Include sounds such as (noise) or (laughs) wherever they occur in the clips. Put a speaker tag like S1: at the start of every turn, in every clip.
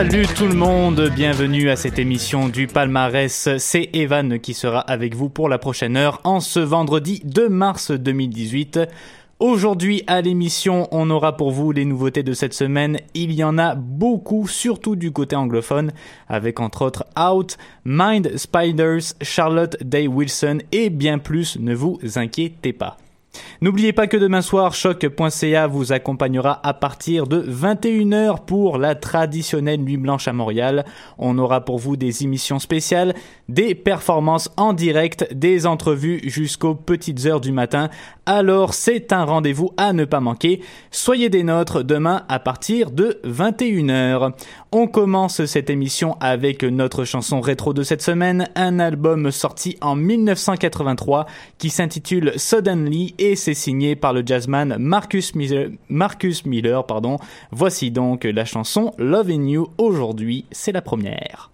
S1: Salut tout le monde, bienvenue à cette émission du palmarès. C'est Evan qui sera avec vous pour la prochaine heure en ce vendredi 2 mars 2018. Aujourd'hui à l'émission, on aura pour vous les nouveautés de cette semaine. Il y en a beaucoup, surtout du côté anglophone, avec entre autres Out, Mind Spiders, Charlotte Day Wilson et bien plus, ne vous inquiétez pas. N'oubliez pas que demain soir, choc.ca vous accompagnera à partir de 21h pour la traditionnelle nuit blanche à Montréal. On aura pour vous des émissions spéciales, des performances en direct, des entrevues jusqu'aux petites heures du matin. Alors c'est un rendez-vous à ne pas manquer. Soyez des nôtres demain à partir de 21h. On commence cette émission avec notre chanson rétro de cette semaine, un album sorti en 1983 qui s'intitule Suddenly et c'est signé par le jazzman Marcus Miller. Voici donc la chanson Loving You aujourd'hui, c'est la première.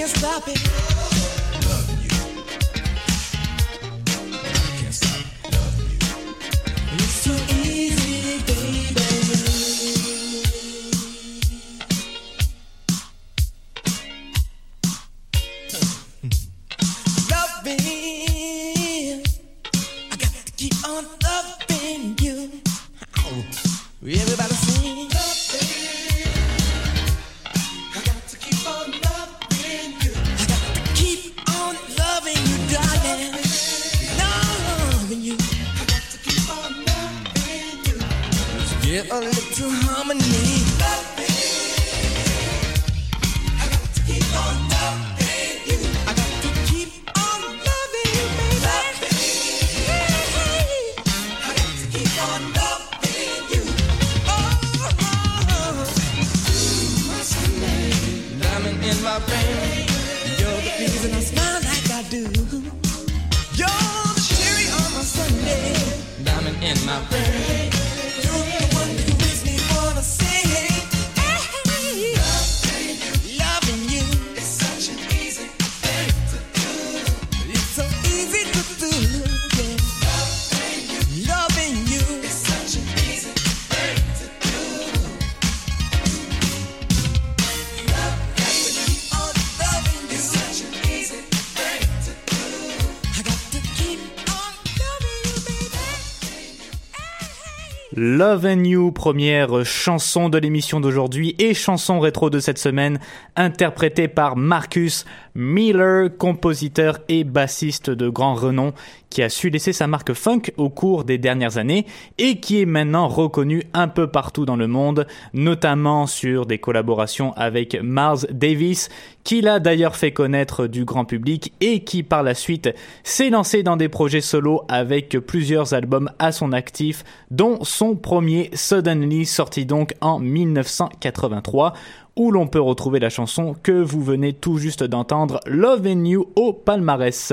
S2: can't stop it.
S1: Love and You, première chanson de l'émission d'aujourd'hui et chanson rétro de cette semaine, interprétée par Marcus Miller, compositeur et bassiste de grand renom qui a su laisser sa marque funk au cours des dernières années et qui est maintenant reconnu un peu partout dans le monde, notamment sur des collaborations avec Mars Davis, qui l'a d'ailleurs fait connaître du grand public et qui par la suite s'est lancé dans des projets solo avec plusieurs albums à son actif, dont son premier Suddenly sorti donc en 1983 où l'on peut retrouver la chanson que vous venez tout juste d'entendre Love and You au palmarès.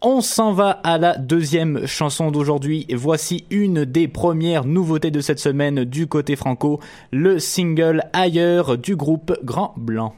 S1: On s'en va à la deuxième chanson d'aujourd'hui. Voici une des premières nouveautés de cette semaine du côté franco, le single Ailleurs du groupe Grand Blanc.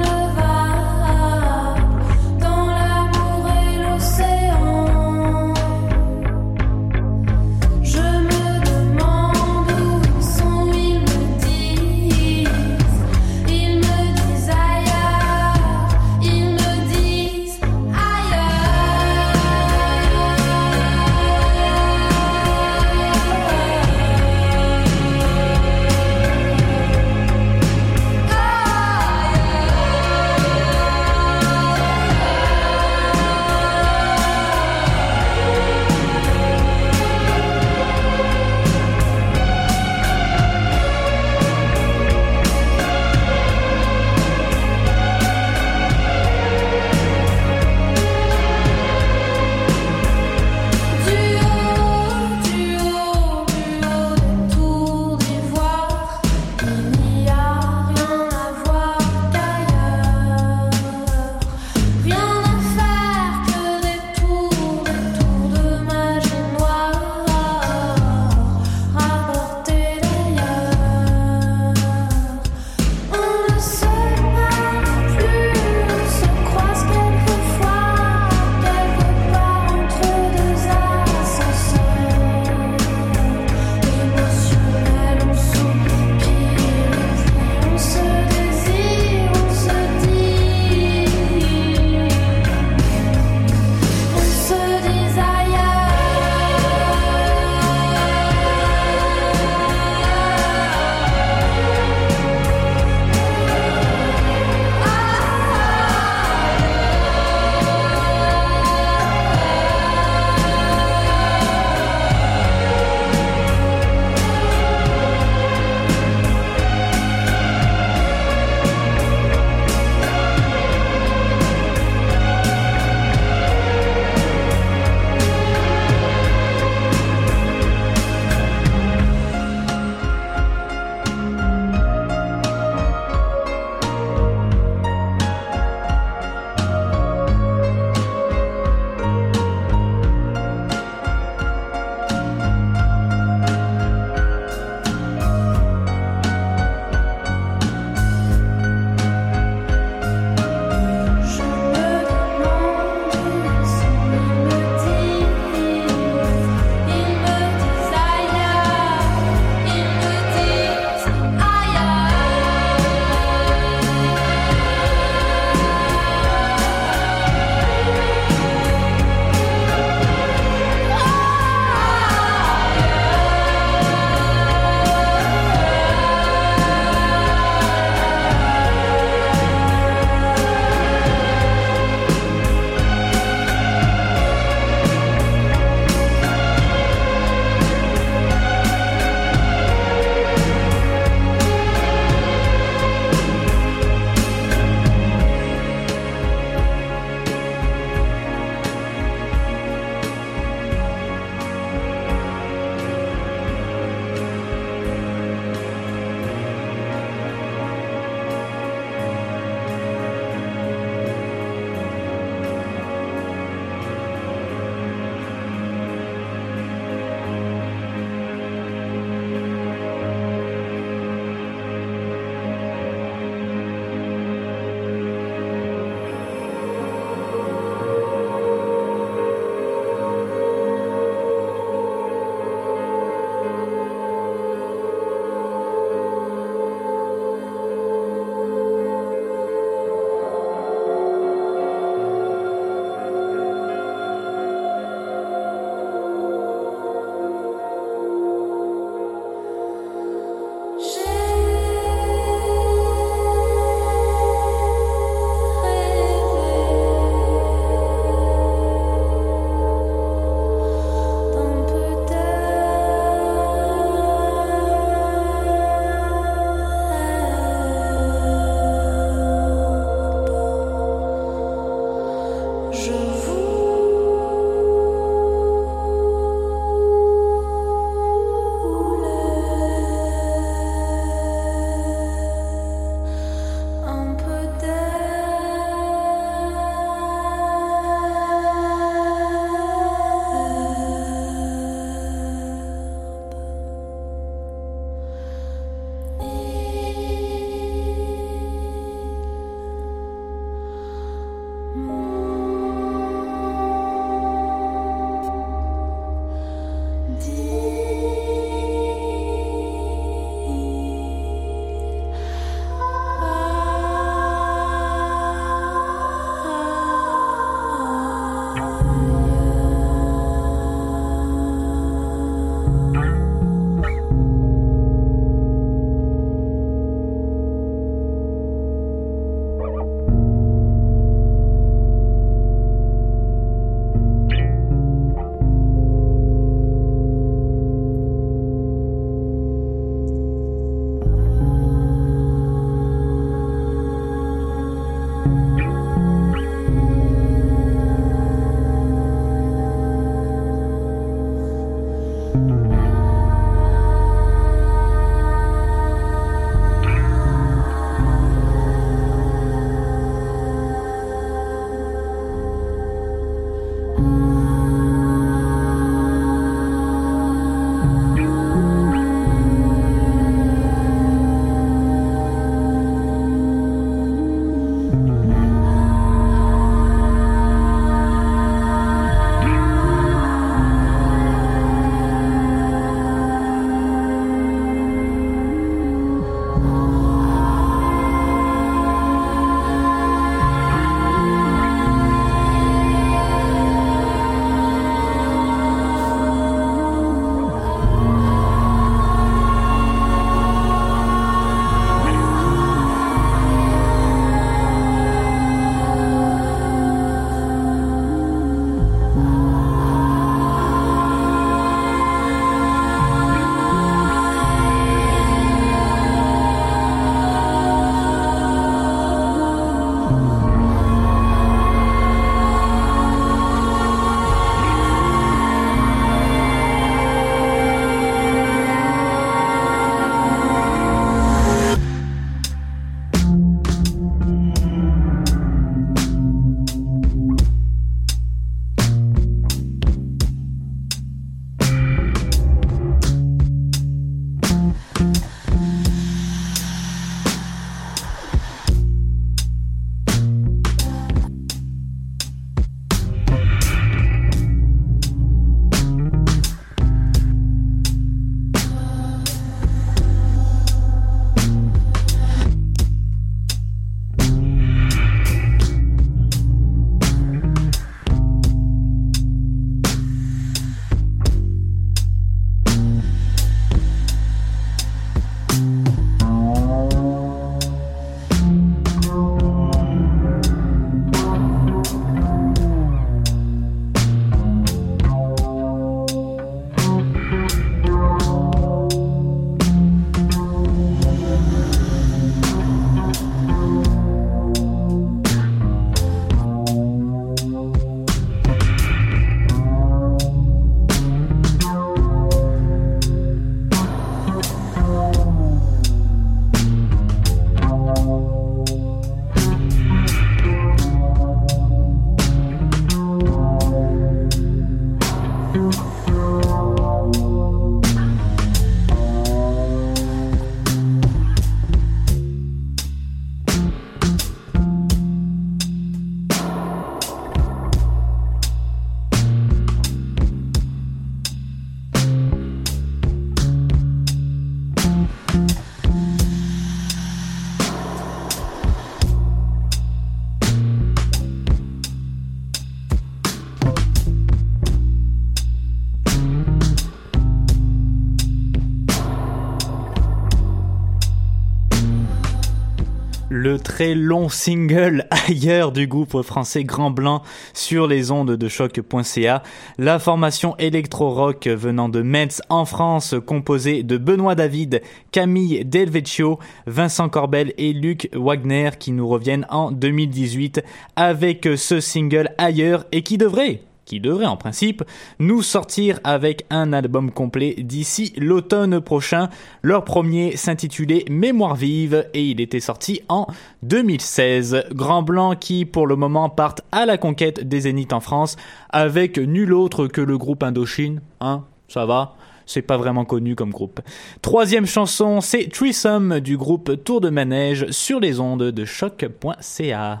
S1: Le très long single (laughs) ailleurs du groupe français Grand Blanc sur les ondes de choc.ca. La formation électro-rock venant de Metz en France, composée de Benoît David, Camille Delvecchio, Vincent Corbel et Luc Wagner qui nous reviennent en 2018 avec ce single ailleurs et qui devrait qui devrait en principe nous sortir avec un album complet d'ici l'automne prochain. Leur premier s'intitulait Mémoire vive et il était sorti en 2016. Grand Blanc qui pour le moment partent à la conquête des zéniths en France avec nul autre que le groupe Indochine. Hein, ça va c'est pas vraiment connu comme groupe. Troisième chanson, c'est Threesome du groupe Tour de Manège sur les ondes de choc.ca.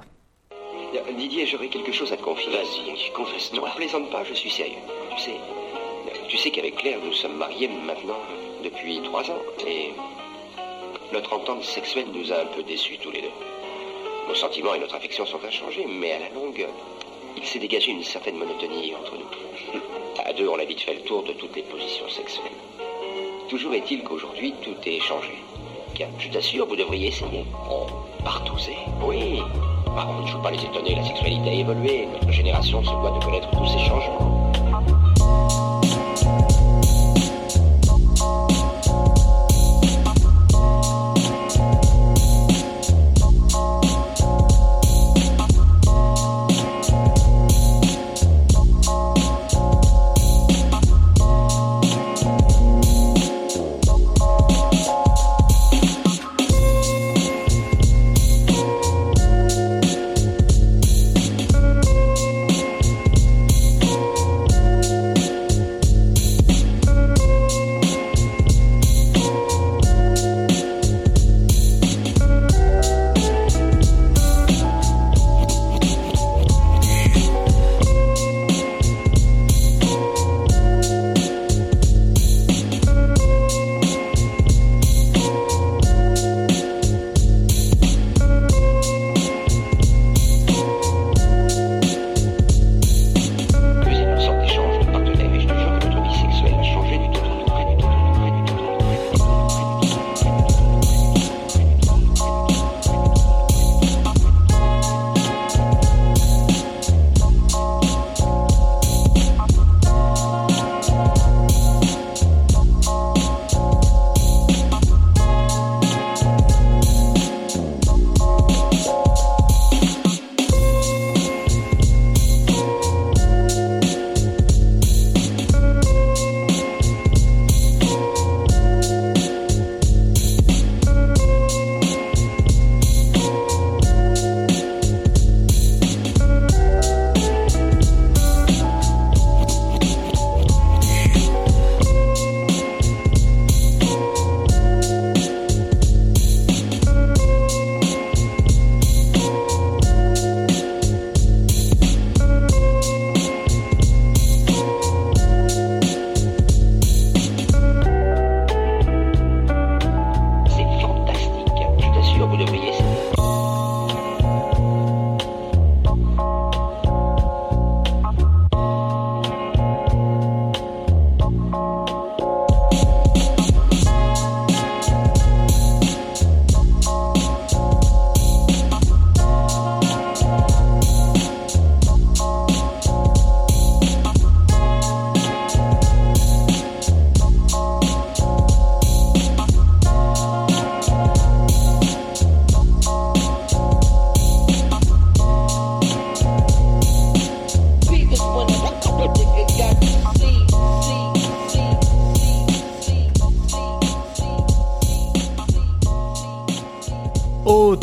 S3: J'aurais quelque chose à te confier. Vas-y, confesse-toi. Ne plaisante pas, je suis sérieux. Tu sais, tu sais qu'avec Claire, nous sommes mariés maintenant depuis trois ans. Et notre entente sexuelle nous a un peu déçus tous les deux. Nos sentiments et notre affection sont inchangés, mais à la longue, il s'est dégagé une certaine monotonie entre nous. (laughs) À deux, on a vite fait le tour de toutes les positions sexuelles. Toujours est-il qu'aujourd'hui, tout est changé. Tiens, je t'assure, vous devriez essayer. Oh, partout c'est. Oui. Je ne veux pas les étonner, la sexualité a évolué. Notre génération se doit de connaître tous ces changements.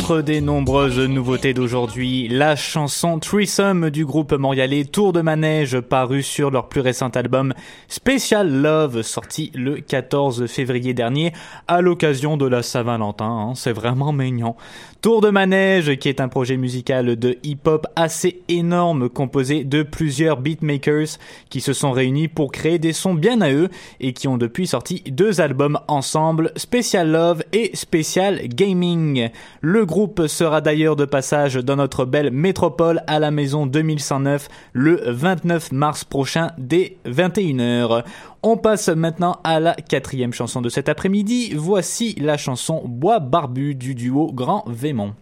S1: Des nombreuses nouveautés d'aujourd'hui, la chanson Threesome du groupe montréalais Tour de Manège paru sur leur plus récent album Special Love sorti le 14 février dernier à l'occasion de la Saint-Valentin. Hein, C'est vraiment mignon. Tour de Manège qui est un projet musical de hip-hop assez énorme composé de plusieurs beatmakers qui se sont réunis pour créer des sons bien à eux et qui ont depuis sorti deux albums ensemble, Special Love et Special Gaming. Le groupe sera d'ailleurs de passage dans notre belle métropole à la maison 2109 le 29 mars prochain dès 21h. On passe maintenant à la quatrième chanson de cet après-midi. Voici la chanson Bois barbu du duo Grand Vémont.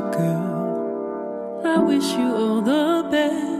S4: Girl. I wish you all the best.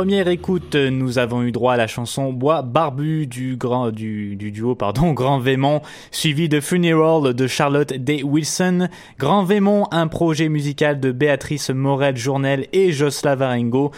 S1: Première écoute, nous avons eu droit à la chanson Bois barbu du grand du, du duo pardon (laughs) Grand Vémont, suivi de Funeral de Charlotte Day Wilson. Grand Vémont, un projet musical de Béatrice Morel Journel et Josla Varengo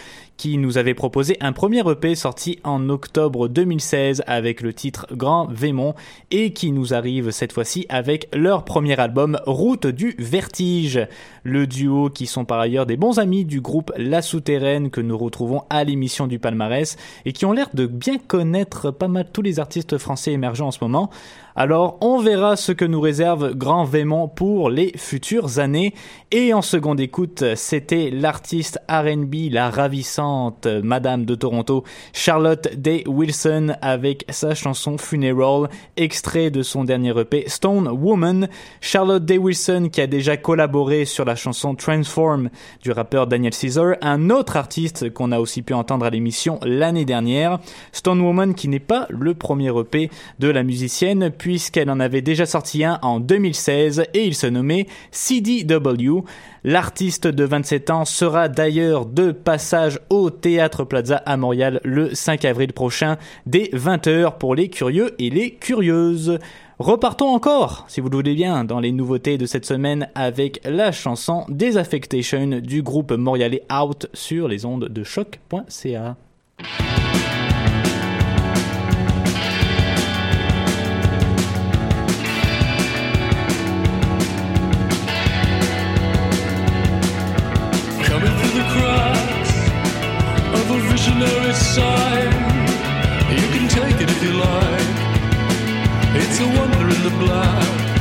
S1: qui nous avait proposé un premier EP sorti en octobre 2016 avec le titre Grand Vémont et qui nous arrive cette fois-ci avec leur premier album Route du Vertige. Le duo qui sont par ailleurs des bons amis du groupe La Souterraine que nous retrouvons à l'émission du palmarès et qui ont l'air de bien connaître pas mal tous les artistes français émergents en ce moment. Alors, on verra ce que nous réserve Grand Vémont pour les futures années. Et en seconde écoute, c'était l'artiste R&B, la ravissante Madame de Toronto, Charlotte Day Wilson, avec sa chanson Funeral, extrait de son dernier EP Stone Woman. Charlotte Day Wilson qui a déjà collaboré sur la chanson Transform du rappeur Daniel Caesar, un autre artiste qu'on a aussi pu entendre à l'émission l'année dernière. Stone Woman qui n'est pas le premier EP de la musicienne puisqu'elle en avait déjà sorti un en 2016 et il se nommait CDW. L'artiste de 27 ans sera d'ailleurs de passage au Théâtre Plaza à Montréal le 5 avril prochain dès 20h pour les curieux et les curieuses. Repartons encore, si vous le voulez bien, dans les nouveautés de cette semaine avec la chanson Désaffectation du groupe montréalais Out sur les ondes de choc.ca.
S5: visionary sign. You can take it if you like. It's a wonder in the black.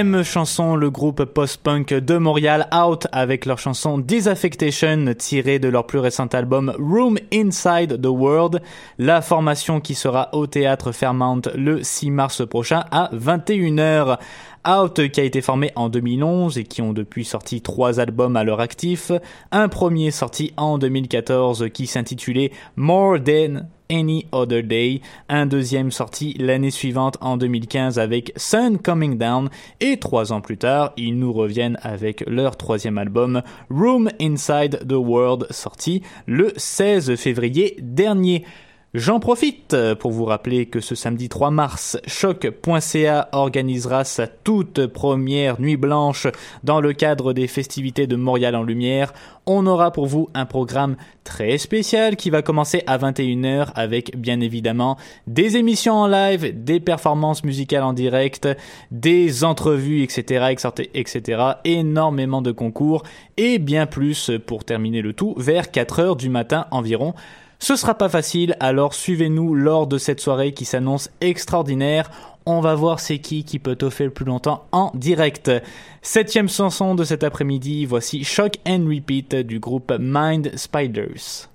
S1: Dixième chanson, le groupe post-punk de Montréal Out avec leur chanson Disaffectation tirée de leur plus récent album Room Inside the World. La formation qui sera au théâtre Fairmount le 6 mars prochain à 21h. Out qui a été formé en 2011 et qui ont depuis sorti trois albums à leur actif. Un premier sorti en 2014 qui s'intitulait More Than Any Other Day, un deuxième sorti l'année suivante en 2015 avec Sun Coming Down, et trois ans plus tard, ils nous reviennent avec leur troisième album Room Inside the World, sorti le 16 février dernier. J'en profite pour vous rappeler que ce samedi 3 mars, choc.ca organisera sa toute première nuit blanche dans le cadre des festivités de Montréal en Lumière. On aura pour vous un programme très spécial qui va commencer à 21h avec bien évidemment des émissions en live, des performances musicales en direct, des entrevues, etc., etc., énormément de concours et bien plus pour terminer le tout vers 4h du matin environ. Ce sera pas facile, alors suivez-nous lors de cette soirée qui s'annonce extraordinaire. On va voir c'est qui qui peut toffer le plus longtemps en direct. Septième chanson de cet après-midi, voici Shock and Repeat du groupe Mind Spiders.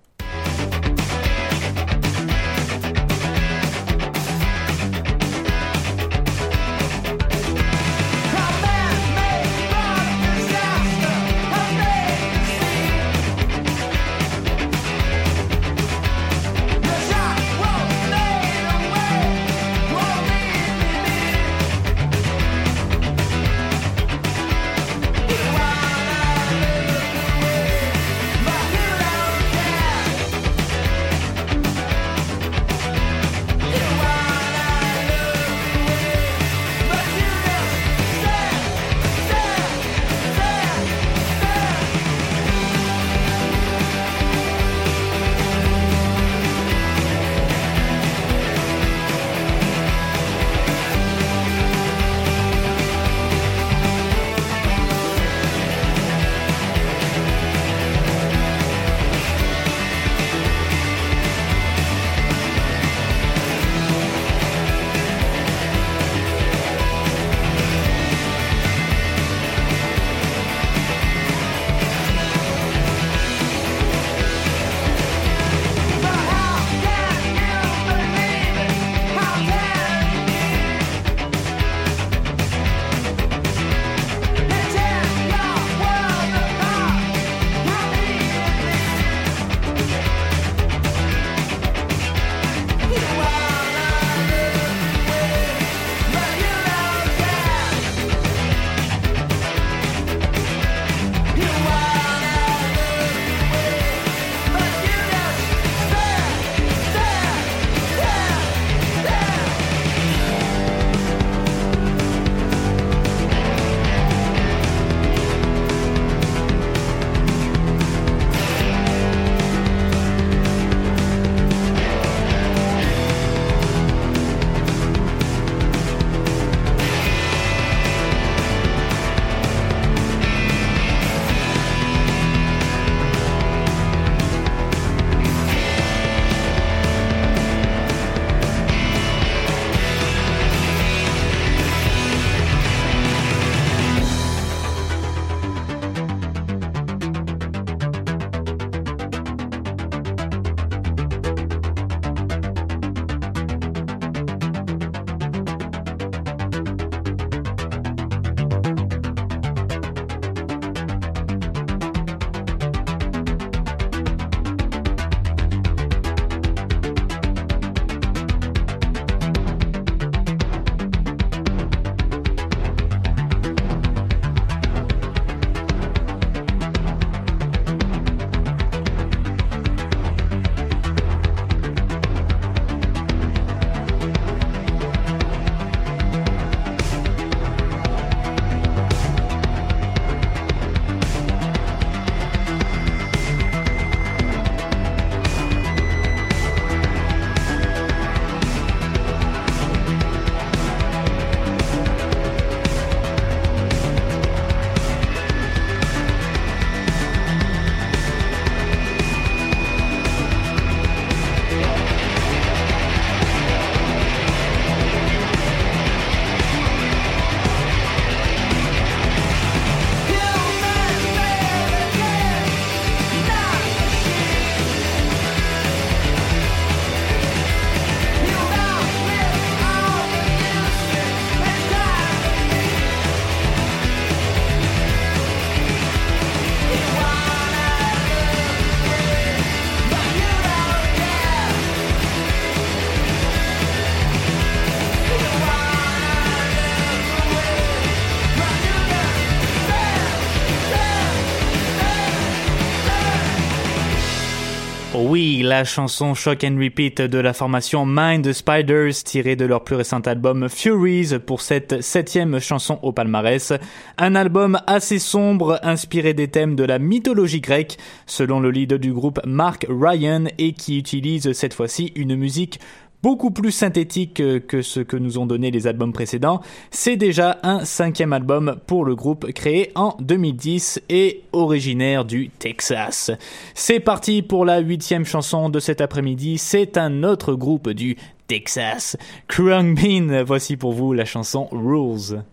S1: La chanson Shock and Repeat de la formation Mind Spiders tirée de leur plus récent album Furies pour cette septième chanson au palmarès. Un album assez sombre inspiré des thèmes de la mythologie grecque selon le leader du groupe Mark Ryan et qui utilise cette fois-ci une musique beaucoup plus synthétique que ce que nous ont donné les albums précédents. C'est déjà un cinquième album pour le groupe créé en 2010 et originaire du Texas. C'est parti pour la huitième chanson de cet après-midi. C'est un autre groupe du Texas. Krung Bean, voici pour vous la chanson Rules.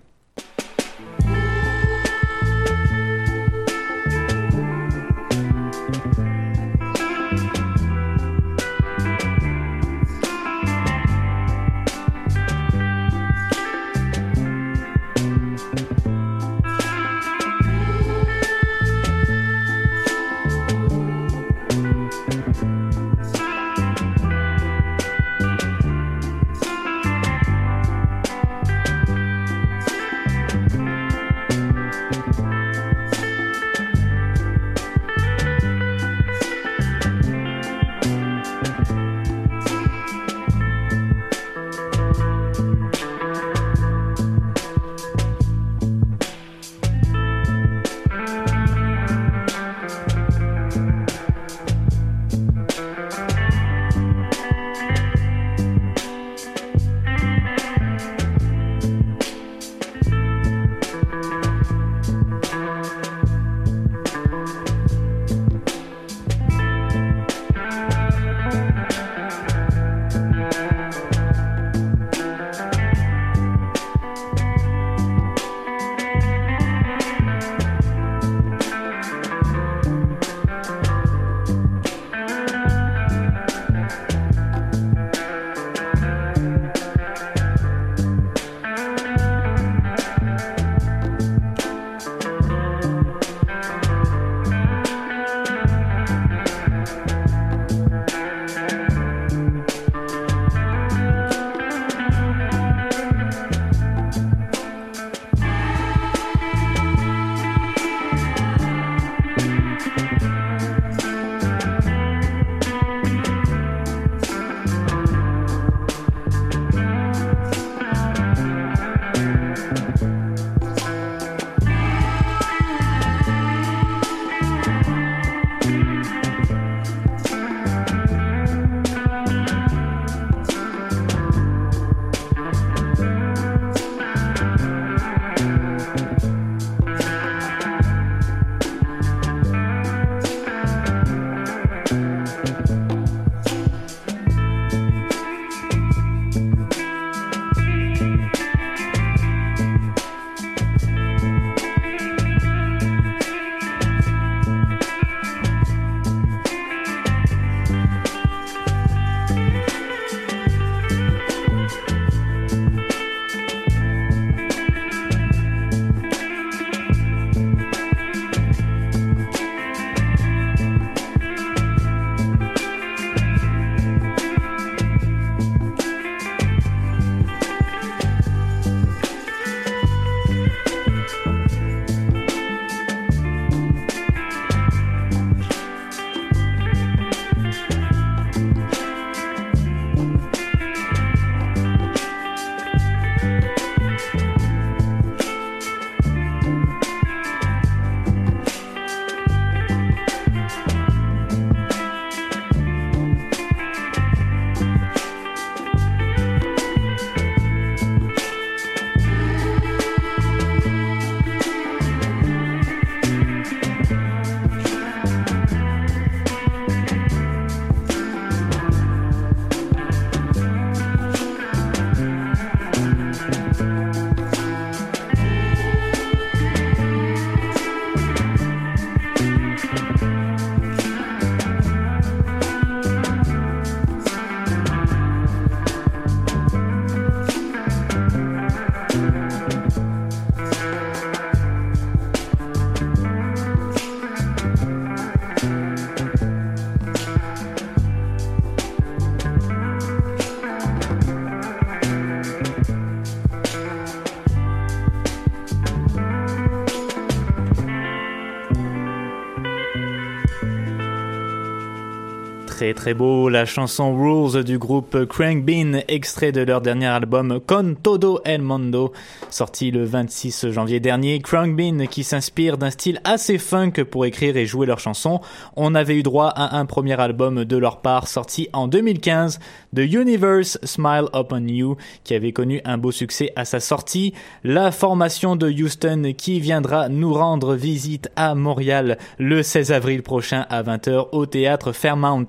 S4: Très très beau, la chanson Rules du groupe Crank Bean, extrait de leur dernier album Con Todo El Mundo, sorti le 26 janvier dernier. Bean qui s'inspire d'un style assez funk pour écrire et jouer leurs chansons. On avait eu droit à un premier album de leur part sorti en 2015, The Universe Smile Upon You, qui avait connu un beau succès à sa sortie. La formation de Houston qui viendra nous rendre visite à Montréal le 16 avril prochain à 20h au théâtre Fairmount.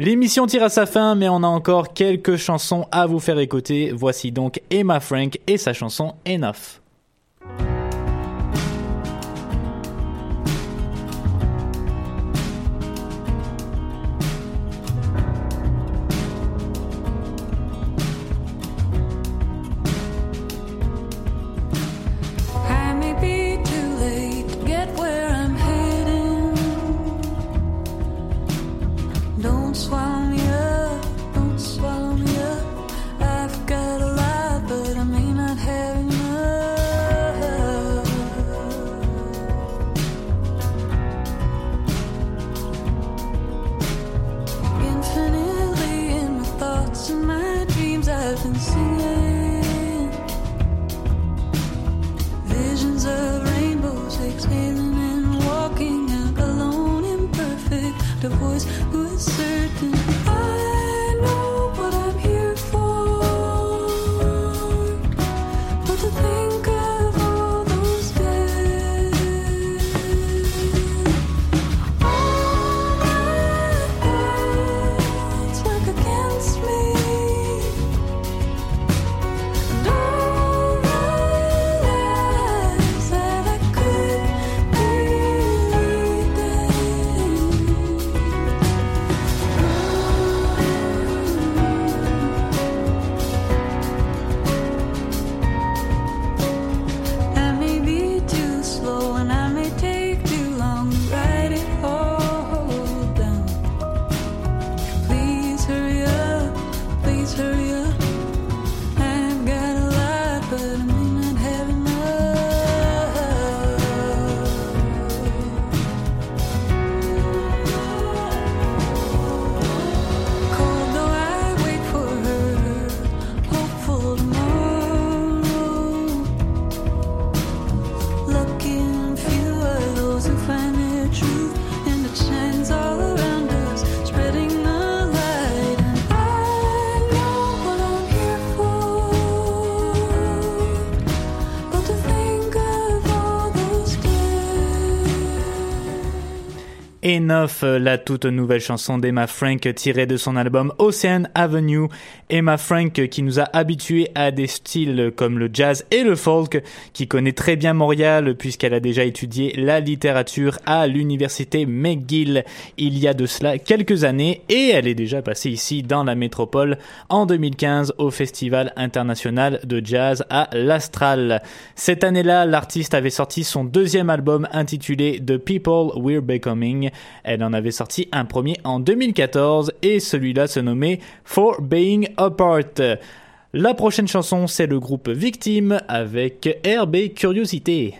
S4: L'émission tire à sa fin, mais on a encore quelques chansons à vous faire écouter. Voici donc Emma Frank et sa chanson Enough. Euh, la toute nouvelle chanson d'Emma Frank tirée de son album Ocean Avenue. Emma Frank qui nous a habitués à des styles comme le jazz et le folk, qui connaît très bien Montréal puisqu'elle a déjà étudié la littérature à l'université McGill il y a de cela quelques années et elle est déjà passée ici dans la métropole en 2015 au Festival international de jazz à l'Astral. Cette année-là, l'artiste avait sorti son deuxième album intitulé The People We're Becoming, elle en avait sorti un premier en 2014 et celui-là se nommait For Being Apart. La prochaine chanson, c'est le groupe Victime avec RB Curiosité.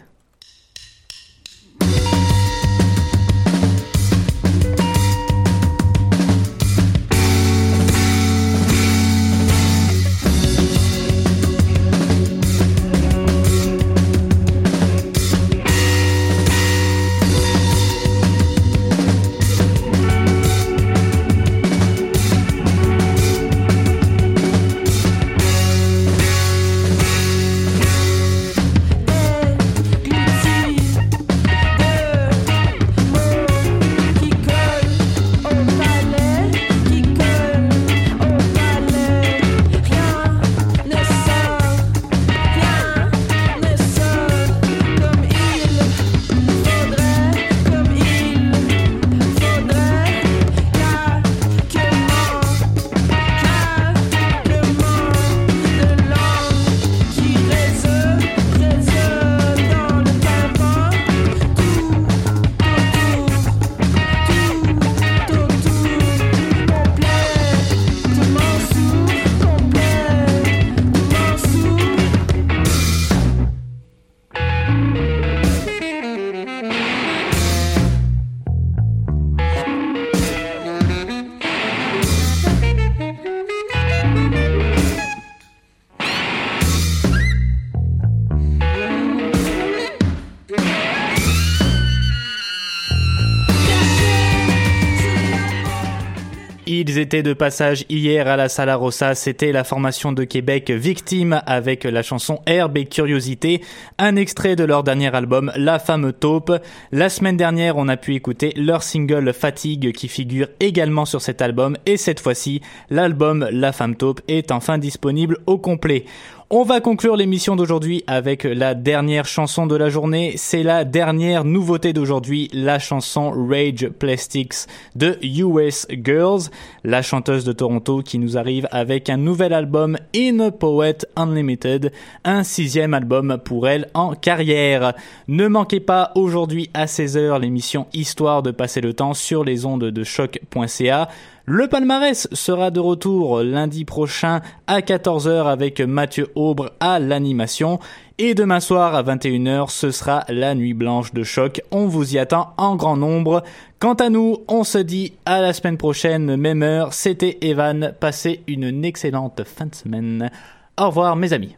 S1: Ils étaient de passage hier à la Sala Rossa. C'était la formation de Québec Victime avec la chanson Herbe et Curiosité, un extrait de leur dernier album La Femme Taupe. La semaine dernière, on a pu écouter leur single Fatigue qui figure également sur cet album et cette fois-ci, l'album La Femme Taupe est enfin disponible au complet. On va conclure l'émission d'aujourd'hui avec la dernière chanson de la journée. C'est la dernière nouveauté d'aujourd'hui, la chanson Rage Plastics de US Girls, la chanteuse de Toronto qui nous arrive avec un nouvel album In a Poet Unlimited, un sixième album pour elle en carrière. Ne manquez pas aujourd'hui à 16h l'émission Histoire de passer le temps sur les ondes de choc.ca. Le palmarès sera de retour lundi prochain à 14h avec Mathieu Aubre à l'animation. Et demain soir à 21h, ce sera la nuit blanche de choc. On vous y attend en grand nombre. Quant à nous, on se dit à la semaine prochaine, même heure. C'était Evan. Passez une excellente fin de semaine. Au revoir mes amis.